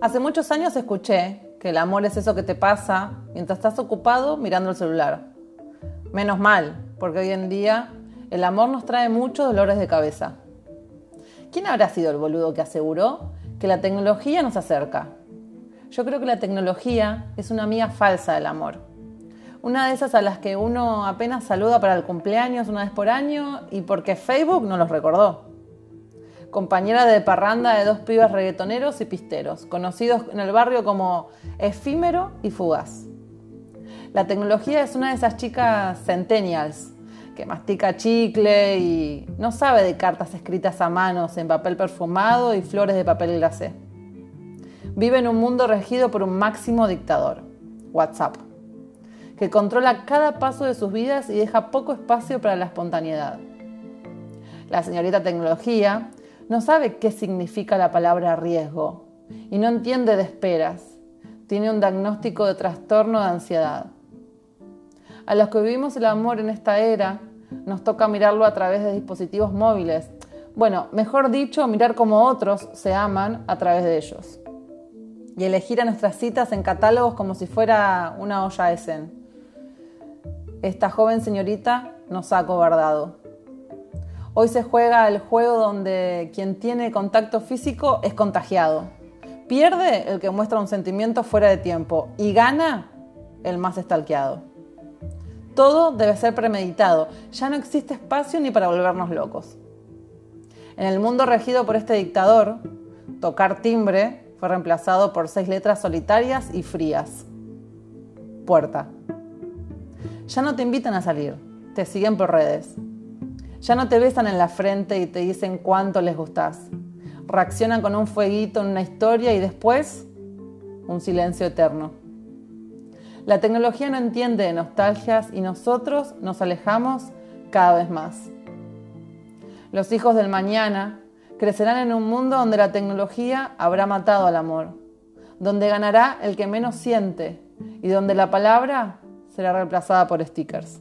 Hace muchos años escuché que el amor es eso que te pasa mientras estás ocupado mirando el celular. Menos mal, porque hoy en día el amor nos trae muchos dolores de cabeza. ¿Quién habrá sido el boludo que aseguró que la tecnología nos acerca? Yo creo que la tecnología es una amiga falsa del amor. Una de esas a las que uno apenas saluda para el cumpleaños una vez por año y porque Facebook no los recordó compañera de parranda de dos pibes reggaetoneros y pisteros, conocidos en el barrio como efímero y fugaz. La tecnología es una de esas chicas centennials que mastica chicle y no sabe de cartas escritas a manos en papel perfumado y flores de papel glacé. Vive en un mundo regido por un máximo dictador, WhatsApp, que controla cada paso de sus vidas y deja poco espacio para la espontaneidad. La señorita tecnología no sabe qué significa la palabra riesgo y no entiende de esperas. Tiene un diagnóstico de trastorno de ansiedad. A los que vivimos el amor en esta era, nos toca mirarlo a través de dispositivos móviles. Bueno, mejor dicho, mirar cómo otros se aman a través de ellos. Y elegir a nuestras citas en catálogos como si fuera una olla Essen. Esta joven señorita nos ha cobardado. Hoy se juega el juego donde quien tiene contacto físico es contagiado. Pierde el que muestra un sentimiento fuera de tiempo y gana el más estalqueado. Todo debe ser premeditado. Ya no existe espacio ni para volvernos locos. En el mundo regido por este dictador, tocar timbre fue reemplazado por seis letras solitarias y frías. Puerta. Ya no te invitan a salir, te siguen por redes. Ya no te besan en la frente y te dicen cuánto les gustás. Reaccionan con un fueguito en una historia y después un silencio eterno. La tecnología no entiende de nostalgias y nosotros nos alejamos cada vez más. Los hijos del mañana crecerán en un mundo donde la tecnología habrá matado al amor, donde ganará el que menos siente y donde la palabra será reemplazada por stickers.